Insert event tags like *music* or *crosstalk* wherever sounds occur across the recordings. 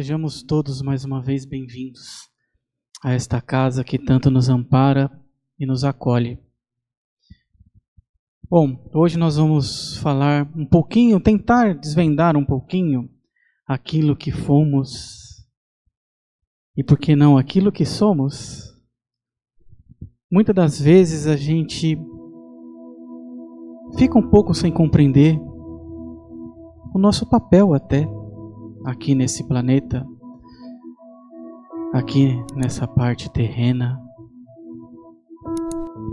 Sejamos todos mais uma vez bem-vindos a esta casa que tanto nos ampara e nos acolhe. Bom, hoje nós vamos falar um pouquinho, tentar desvendar um pouquinho aquilo que fomos e, por que não, aquilo que somos. Muitas das vezes a gente fica um pouco sem compreender o nosso papel até aqui nesse planeta, aqui nessa parte terrena.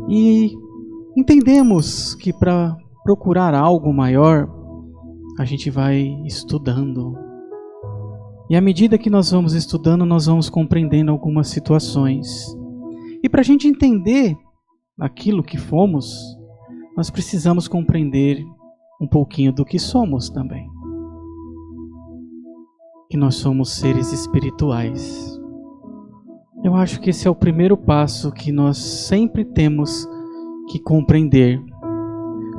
E entendemos que para procurar algo maior, a gente vai estudando. E à medida que nós vamos estudando, nós vamos compreendendo algumas situações. E para a gente entender aquilo que fomos, nós precisamos compreender um pouquinho do que somos também que nós somos seres espirituais. Eu acho que esse é o primeiro passo que nós sempre temos que compreender.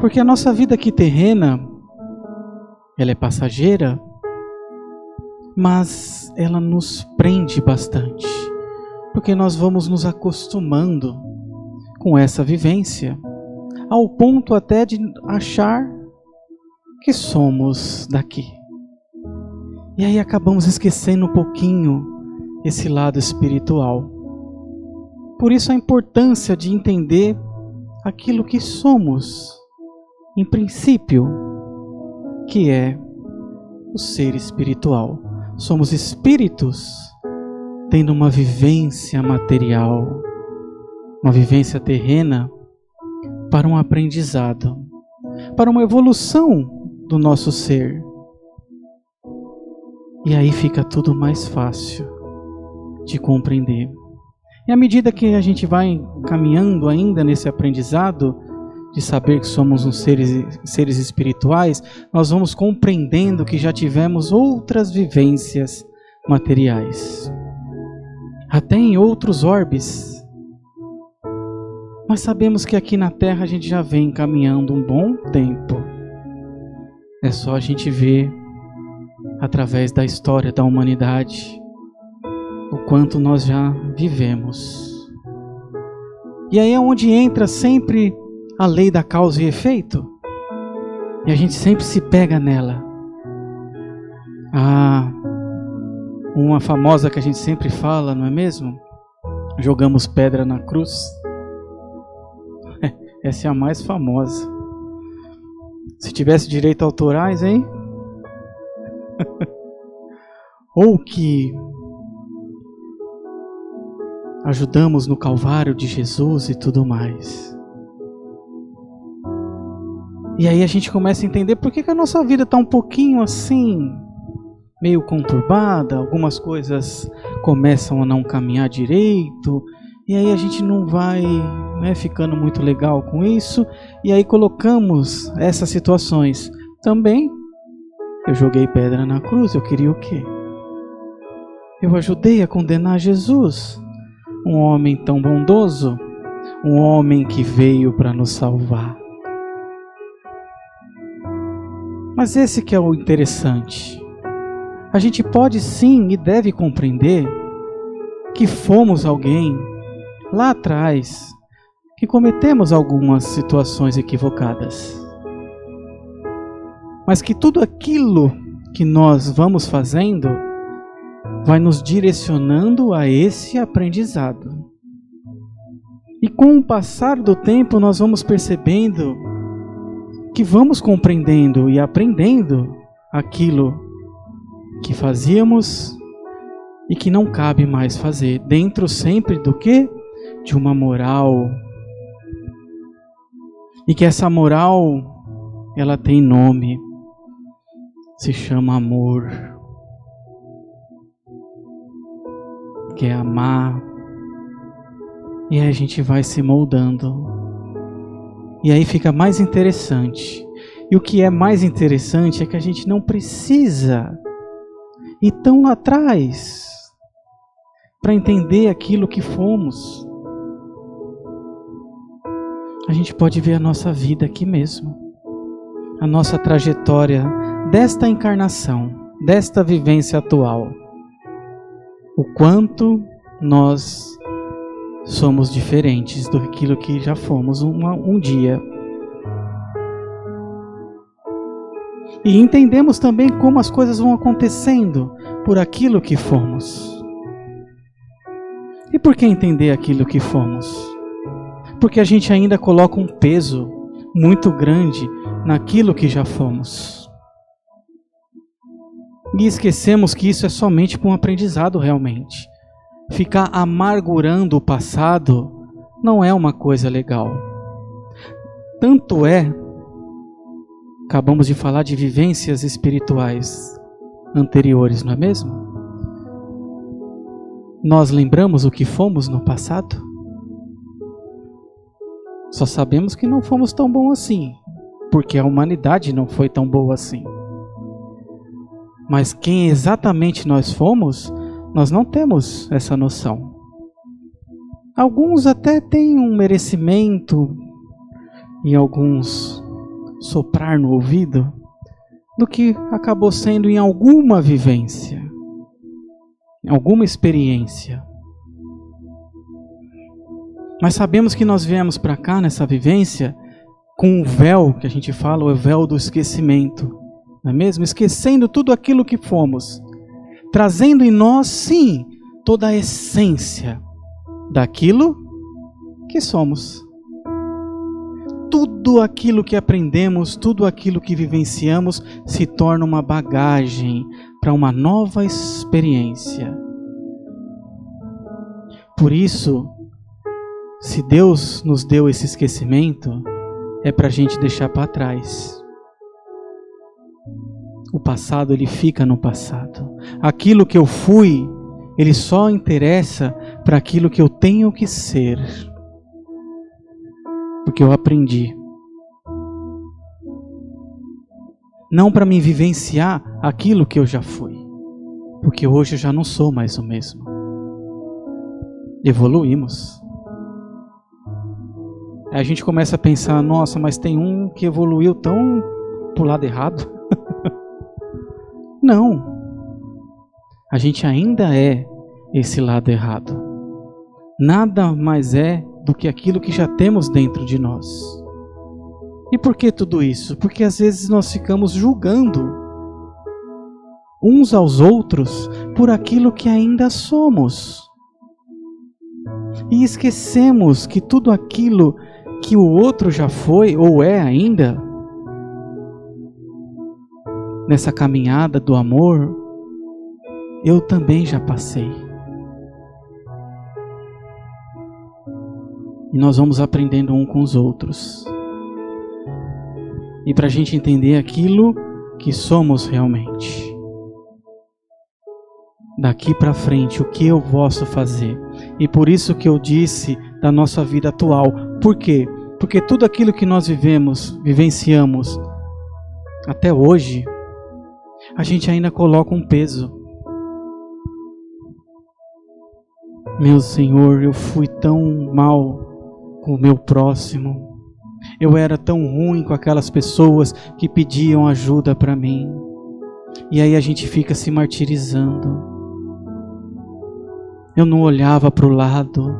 Porque a nossa vida aqui terrena, ela é passageira, mas ela nos prende bastante. Porque nós vamos nos acostumando com essa vivência, ao ponto até de achar que somos daqui. E aí acabamos esquecendo um pouquinho esse lado espiritual. Por isso a importância de entender aquilo que somos, em princípio, que é o ser espiritual. Somos espíritos tendo uma vivência material, uma vivência terrena para um aprendizado, para uma evolução do nosso ser e aí fica tudo mais fácil de compreender. E à medida que a gente vai caminhando ainda nesse aprendizado, de saber que somos uns seres, seres espirituais, nós vamos compreendendo que já tivemos outras vivências materiais, até em outros orbes. Mas sabemos que aqui na Terra a gente já vem caminhando um bom tempo. É só a gente ver através da história da humanidade, o quanto nós já vivemos. E aí é onde entra sempre a lei da causa e efeito. E a gente sempre se pega nela. Ah, uma famosa que a gente sempre fala, não é mesmo? Jogamos pedra na cruz. *laughs* Essa é a mais famosa. Se tivesse direito autorais, hein? *laughs* ou que ajudamos no Calvário de Jesus e tudo mais. E aí a gente começa a entender por que, que a nossa vida está um pouquinho assim, meio conturbada, algumas coisas começam a não caminhar direito, e aí a gente não vai né, ficando muito legal com isso, e aí colocamos essas situações também eu joguei pedra na cruz, eu queria o quê? Eu ajudei a condenar Jesus, um homem tão bondoso, um homem que veio para nos salvar. Mas esse que é o interessante. A gente pode sim e deve compreender que fomos alguém lá atrás que cometemos algumas situações equivocadas mas que tudo aquilo que nós vamos fazendo vai nos direcionando a esse aprendizado. E com o passar do tempo, nós vamos percebendo que vamos compreendendo e aprendendo aquilo que fazíamos e que não cabe mais fazer, dentro sempre do que? De uma moral. E que essa moral ela tem nome se chama amor. Que é amar. E aí a gente vai se moldando. E aí fica mais interessante. E o que é mais interessante é que a gente não precisa ir tão lá atrás para entender aquilo que fomos. A gente pode ver a nossa vida aqui mesmo, a nossa trajetória desta encarnação, desta vivência atual. o quanto nós somos diferentes do que já fomos um dia. E entendemos também como as coisas vão acontecendo por aquilo que fomos. E por que entender aquilo que fomos? Porque a gente ainda coloca um peso muito grande naquilo que já fomos. E esquecemos que isso é somente para um aprendizado realmente. Ficar amargurando o passado não é uma coisa legal. Tanto é, acabamos de falar de vivências espirituais anteriores, não é mesmo? Nós lembramos o que fomos no passado? Só sabemos que não fomos tão bons assim, porque a humanidade não foi tão boa assim. Mas quem exatamente nós fomos, nós não temos essa noção. Alguns até têm um merecimento e alguns soprar no ouvido do que acabou sendo em alguma vivência, em alguma experiência. Mas sabemos que nós viemos para cá nessa vivência com o véu que a gente fala, o véu do esquecimento não é mesmo? Esquecendo tudo aquilo que fomos, trazendo em nós, sim, toda a essência daquilo que somos. Tudo aquilo que aprendemos, tudo aquilo que vivenciamos se torna uma bagagem para uma nova experiência. Por isso, se Deus nos deu esse esquecimento, é para a gente deixar para trás. O passado ele fica no passado. Aquilo que eu fui, ele só interessa para aquilo que eu tenho que ser. Porque eu aprendi. Não para me vivenciar aquilo que eu já fui. Porque hoje eu já não sou mais o mesmo. Evoluímos. Aí a gente começa a pensar: nossa, mas tem um que evoluiu tão pro lado errado. Não. A gente ainda é esse lado errado. Nada mais é do que aquilo que já temos dentro de nós. E por que tudo isso? Porque às vezes nós ficamos julgando uns aos outros por aquilo que ainda somos. E esquecemos que tudo aquilo que o outro já foi ou é ainda nessa caminhada do amor, eu também já passei. E nós vamos aprendendo um com os outros. E para a gente entender aquilo que somos realmente. Daqui para frente, o que eu posso fazer? E por isso que eu disse da nossa vida atual. Por quê? Porque tudo aquilo que nós vivemos, vivenciamos até hoje, a gente ainda coloca um peso. Meu Senhor, eu fui tão mal com o meu próximo. Eu era tão ruim com aquelas pessoas que pediam ajuda para mim. E aí a gente fica se martirizando. Eu não olhava para o lado.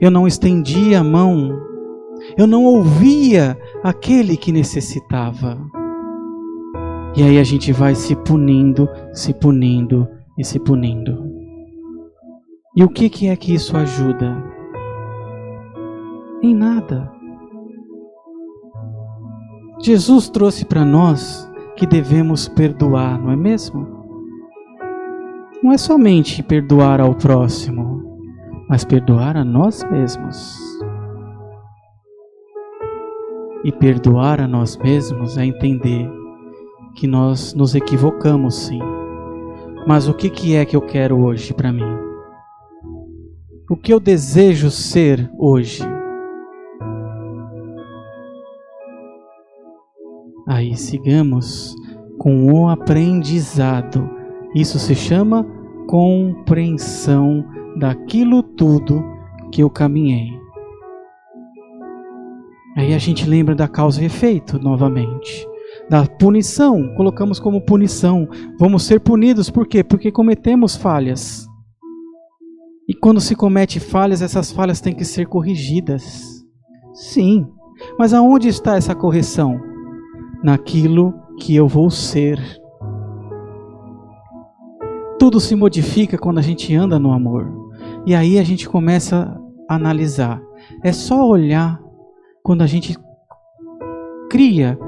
Eu não estendia a mão. Eu não ouvia aquele que necessitava. E aí a gente vai se punindo, se punindo e se punindo. E o que, que é que isso ajuda? Em nada. Jesus trouxe para nós que devemos perdoar, não é mesmo? Não é somente perdoar ao próximo, mas perdoar a nós mesmos. E perdoar a nós mesmos é entender que nós nos equivocamos sim. Mas o que, que é que eu quero hoje para mim? O que eu desejo ser hoje? Aí sigamos com o aprendizado. Isso se chama compreensão daquilo tudo que eu caminhei. Aí a gente lembra da causa e efeito novamente da punição, colocamos como punição. Vamos ser punidos por quê? Porque cometemos falhas. E quando se comete falhas, essas falhas têm que ser corrigidas. Sim, mas aonde está essa correção? Naquilo que eu vou ser. Tudo se modifica quando a gente anda no amor. E aí a gente começa a analisar. É só olhar quando a gente cria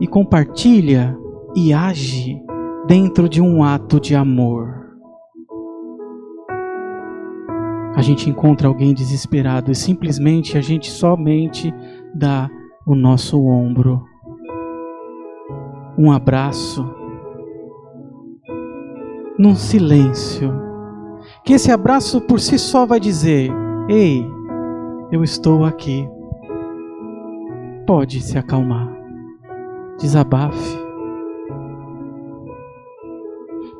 e compartilha e age dentro de um ato de amor. A gente encontra alguém desesperado e simplesmente a gente somente dá o nosso ombro, um abraço, num silêncio, que esse abraço por si só vai dizer: Ei, eu estou aqui. Pode se acalmar, desabafe.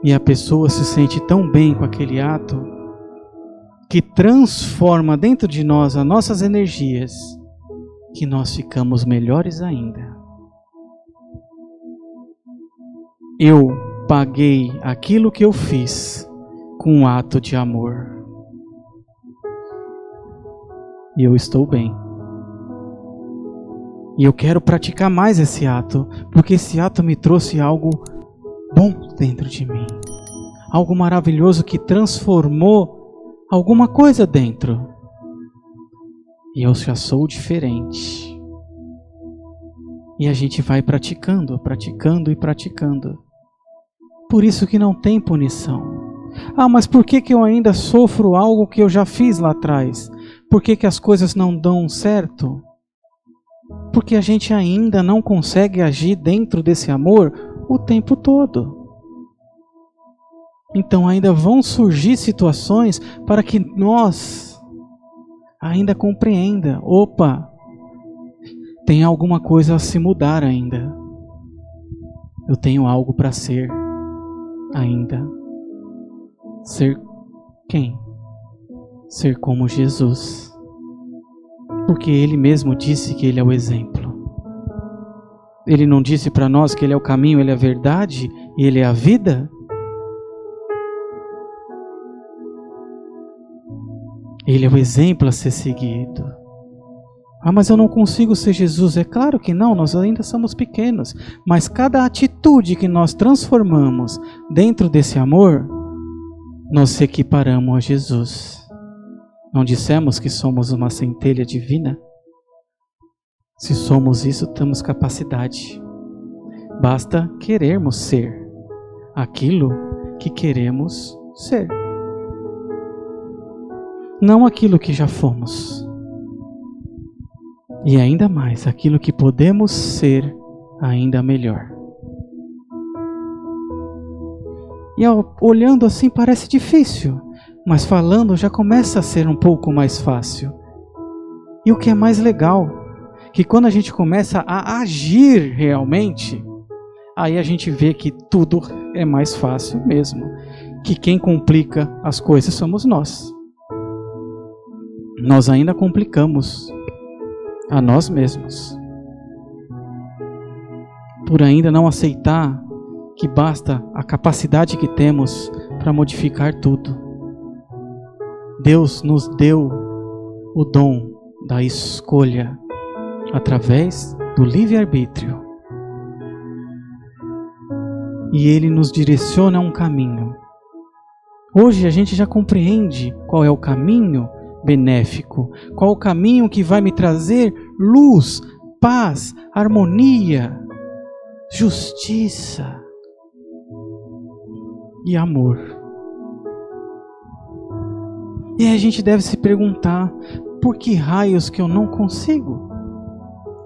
E a pessoa se sente tão bem com aquele ato que transforma dentro de nós as nossas energias, que nós ficamos melhores ainda. Eu paguei aquilo que eu fiz com um ato de amor. E eu estou bem. E eu quero praticar mais esse ato, porque esse ato me trouxe algo bom dentro de mim. Algo maravilhoso que transformou alguma coisa dentro. E eu já sou diferente. E a gente vai praticando, praticando e praticando. Por isso que não tem punição. Ah, mas por que, que eu ainda sofro algo que eu já fiz lá atrás? Por que, que as coisas não dão certo? Porque a gente ainda não consegue agir dentro desse amor o tempo todo. Então ainda vão surgir situações para que nós ainda compreenda, opa, tem alguma coisa a se mudar ainda. Eu tenho algo para ser ainda. Ser quem? Ser como Jesus. Porque ele mesmo disse que ele é o exemplo. Ele não disse para nós que ele é o caminho, ele é a verdade e ele é a vida? Ele é o exemplo a ser seguido. Ah, mas eu não consigo ser Jesus. É claro que não, nós ainda somos pequenos. Mas cada atitude que nós transformamos dentro desse amor, nós equiparamos a Jesus. Não dissemos que somos uma centelha divina? Se somos isso, temos capacidade. Basta querermos ser aquilo que queremos ser. Não aquilo que já fomos e ainda mais aquilo que podemos ser ainda melhor. E olhando assim parece difícil, mas falando já começa a ser um pouco mais fácil. E o que é mais legal, que quando a gente começa a agir realmente, aí a gente vê que tudo é mais fácil mesmo. Que quem complica as coisas somos nós. Nós ainda complicamos a nós mesmos. Por ainda não aceitar que basta a capacidade que temos para modificar tudo. Deus nos deu o dom da escolha através do livre-arbítrio. E ele nos direciona a um caminho. Hoje a gente já compreende qual é o caminho benéfico? Qual o caminho que vai me trazer luz, paz, harmonia, justiça e amor? E a gente deve se perguntar: por que raios que eu não consigo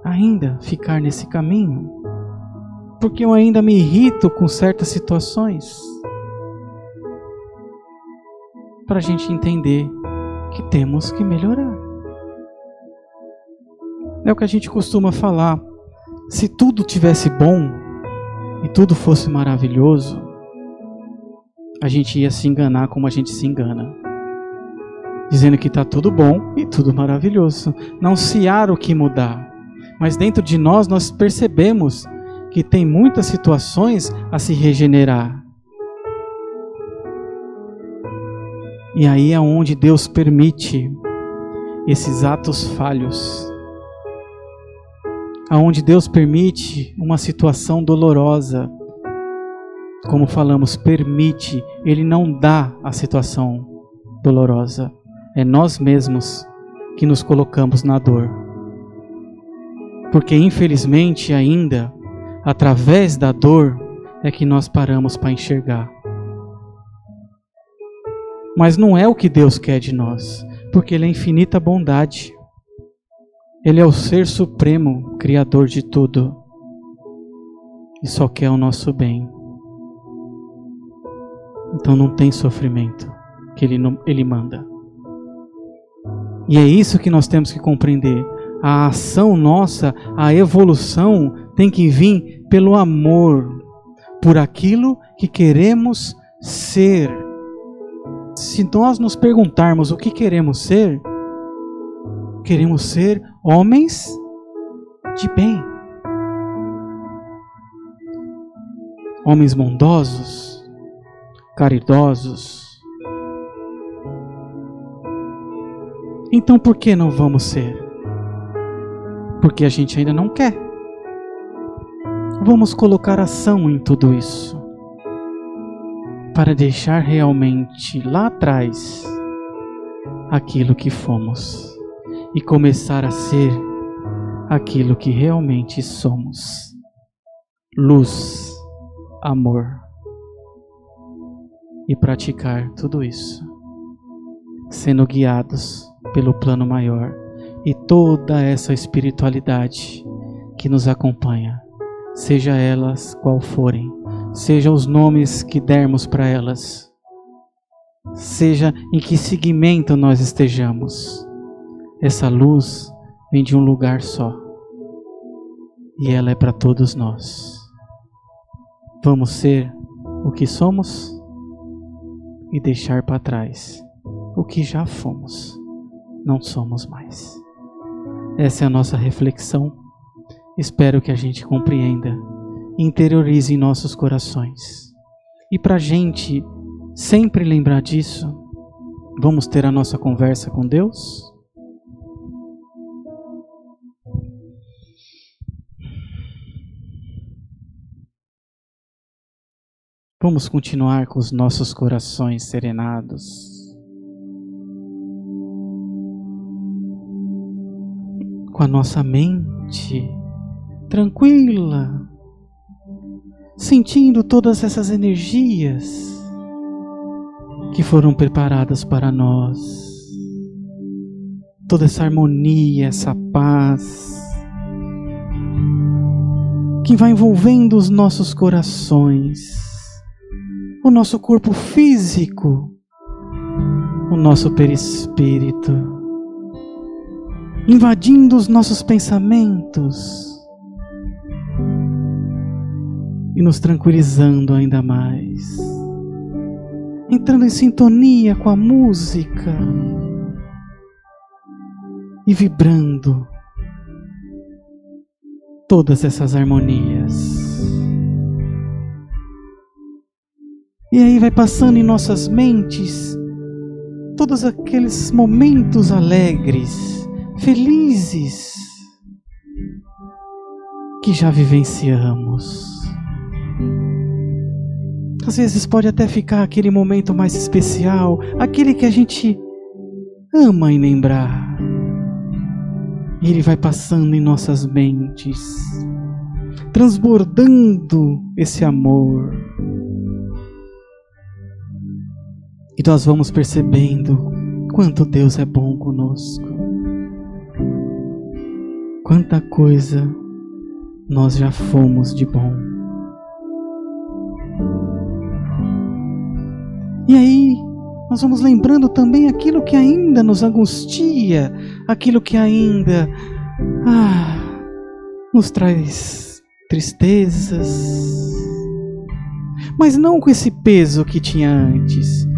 ainda ficar nesse caminho? Porque eu ainda me irrito com certas situações? Para a gente entender que temos que melhorar. É o que a gente costuma falar. Se tudo tivesse bom e tudo fosse maravilhoso, a gente ia se enganar como a gente se engana. Dizendo que está tudo bom e tudo maravilhoso. Não se há o que mudar. Mas dentro de nós, nós percebemos que tem muitas situações a se regenerar. E aí é onde Deus permite esses atos falhos. Aonde Deus permite uma situação dolorosa. Como falamos, permite, ele não dá a situação dolorosa. É nós mesmos que nos colocamos na dor. Porque infelizmente ainda através da dor é que nós paramos para enxergar. Mas não é o que Deus quer de nós, porque Ele é infinita bondade. Ele é o Ser Supremo, Criador de tudo, e só quer o nosso bem. Então não tem sofrimento que Ele, ele manda. E é isso que nós temos que compreender. A ação nossa, a evolução, tem que vir pelo amor, por aquilo que queremos ser se nós nos perguntarmos o que queremos ser, queremos ser homens de bem, homens bondosos, caridosos. Então por que não vamos ser? Porque a gente ainda não quer. Vamos colocar ação em tudo isso para deixar realmente lá atrás aquilo que fomos e começar a ser aquilo que realmente somos: luz, amor. E praticar tudo isso, sendo guiados pelo plano maior. E toda essa espiritualidade que nos acompanha, seja elas qual forem seja os nomes que dermos para elas, seja em que segmento nós estejamos, essa luz vem de um lugar só. E ela é para todos nós. Vamos ser o que somos e deixar para trás o que já fomos, não somos mais. Essa é a nossa reflexão. Espero que a gente compreenda interiorize em nossos corações. E para a gente sempre lembrar disso, vamos ter a nossa conversa com Deus? Vamos continuar com os nossos corações serenados. Com a nossa mente tranquila sentindo todas essas energias que foram preparadas para nós, toda essa harmonia, essa paz que vai envolvendo os nossos corações, o nosso corpo físico, o nosso perispírito, invadindo os nossos pensamentos e nos tranquilizando ainda mais. Entrando em sintonia com a música e vibrando todas essas harmonias. E aí vai passando em nossas mentes todos aqueles momentos alegres, felizes que já vivenciamos. Às vezes pode até ficar aquele momento mais especial, aquele que a gente ama em lembrar. E ele vai passando em nossas mentes, transbordando esse amor. E nós vamos percebendo quanto Deus é bom conosco. Quanta coisa nós já fomos de bom. E aí, nós vamos lembrando também aquilo que ainda nos angustia, aquilo que ainda ah, nos traz tristezas, mas não com esse peso que tinha antes,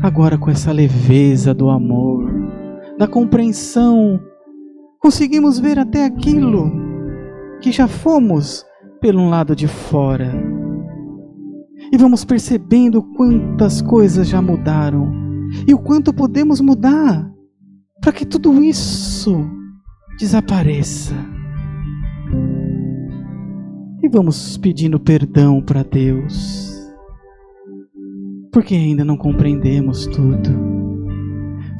agora com essa leveza do amor, da compreensão, conseguimos ver até aquilo que já fomos pelo lado de fora e vamos percebendo quantas coisas já mudaram e o quanto podemos mudar para que tudo isso desapareça. E vamos pedindo perdão para Deus, porque ainda não compreendemos tudo.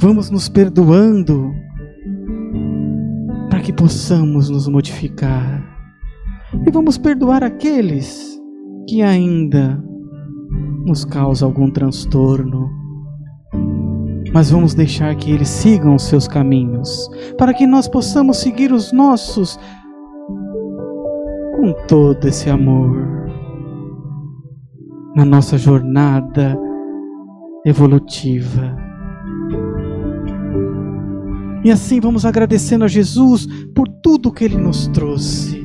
Vamos nos perdoando que possamos nos modificar. E vamos perdoar aqueles que ainda nos causam algum transtorno. Mas vamos deixar que eles sigam os seus caminhos, para que nós possamos seguir os nossos com todo esse amor na nossa jornada evolutiva. E assim vamos agradecendo a Jesus por tudo que ele nos trouxe,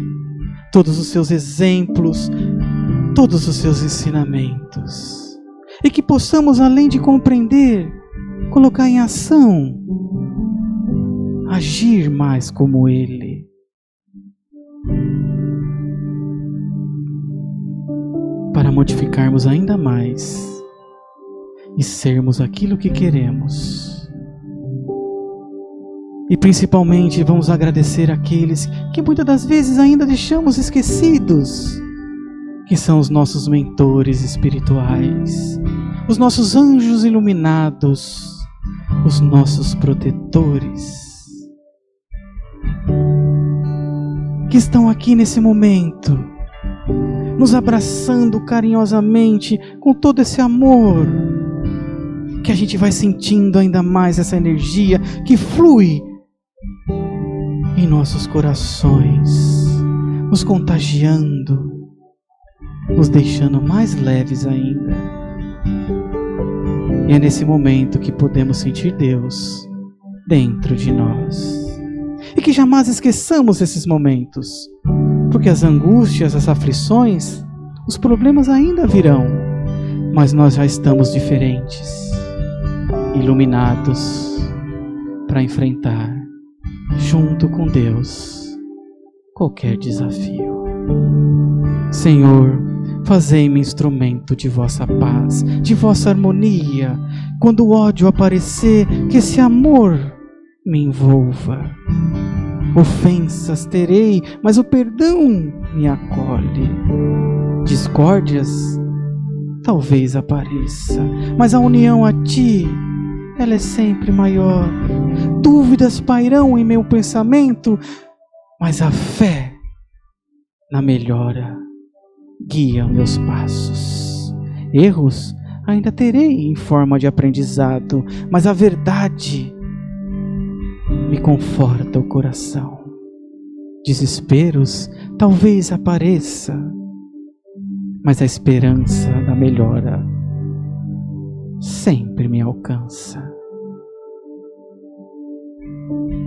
todos os seus exemplos, todos os seus ensinamentos. E que possamos, além de compreender, colocar em ação, agir mais como ele. Para modificarmos ainda mais e sermos aquilo que queremos e principalmente vamos agradecer aqueles que muitas das vezes ainda deixamos esquecidos, que são os nossos mentores espirituais, os nossos anjos iluminados, os nossos protetores, que estão aqui nesse momento, nos abraçando carinhosamente com todo esse amor, que a gente vai sentindo ainda mais essa energia que flui em nossos corações, nos contagiando, nos deixando mais leves ainda. E é nesse momento que podemos sentir Deus dentro de nós. E que jamais esqueçamos esses momentos, porque as angústias, as aflições, os problemas ainda virão, mas nós já estamos diferentes, iluminados para enfrentar junto com Deus qualquer desafio. Senhor, fazei-me instrumento de vossa paz, de vossa harmonia. Quando o ódio aparecer, que esse amor me envolva. Ofensas terei, mas o perdão me acolhe. Discórdias talvez apareça, mas a união a ti ela é sempre maior. Dúvidas pairão em meu pensamento, mas a fé na melhora guia meus passos. Erros ainda terei em forma de aprendizado, mas a verdade me conforta o coração. Desesperos talvez apareça, mas a esperança da melhora sempre me alcança.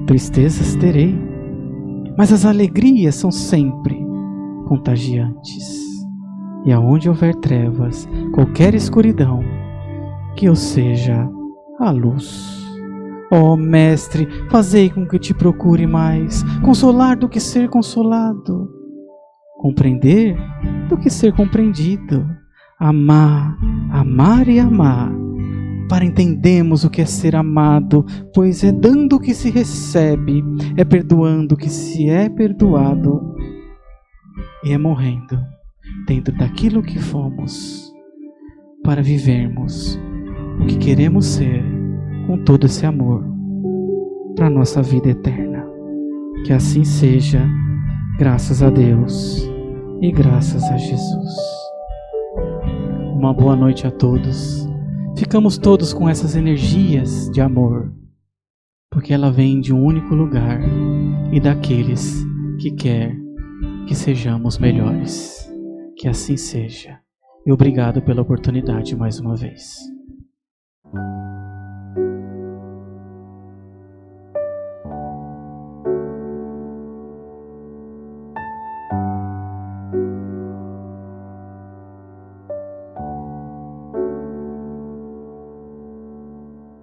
Tristezas terei, mas as alegrias são sempre contagiantes. E aonde houver trevas, qualquer escuridão, que eu seja a luz. Ó oh, Mestre, fazei com que te procure mais, consolar do que ser consolado, compreender do que ser compreendido, amar, amar e amar para entendermos o que é ser amado, pois é dando que se recebe, é perdoando que se é perdoado, e é morrendo dentro daquilo que fomos, para vivermos o que queremos ser com todo esse amor para a nossa vida eterna. Que assim seja, graças a Deus e graças a Jesus. Uma boa noite a todos ficamos todos com essas energias de amor, porque ela vem de um único lugar e daqueles que quer que sejamos melhores. Que assim seja. E obrigado pela oportunidade mais uma vez.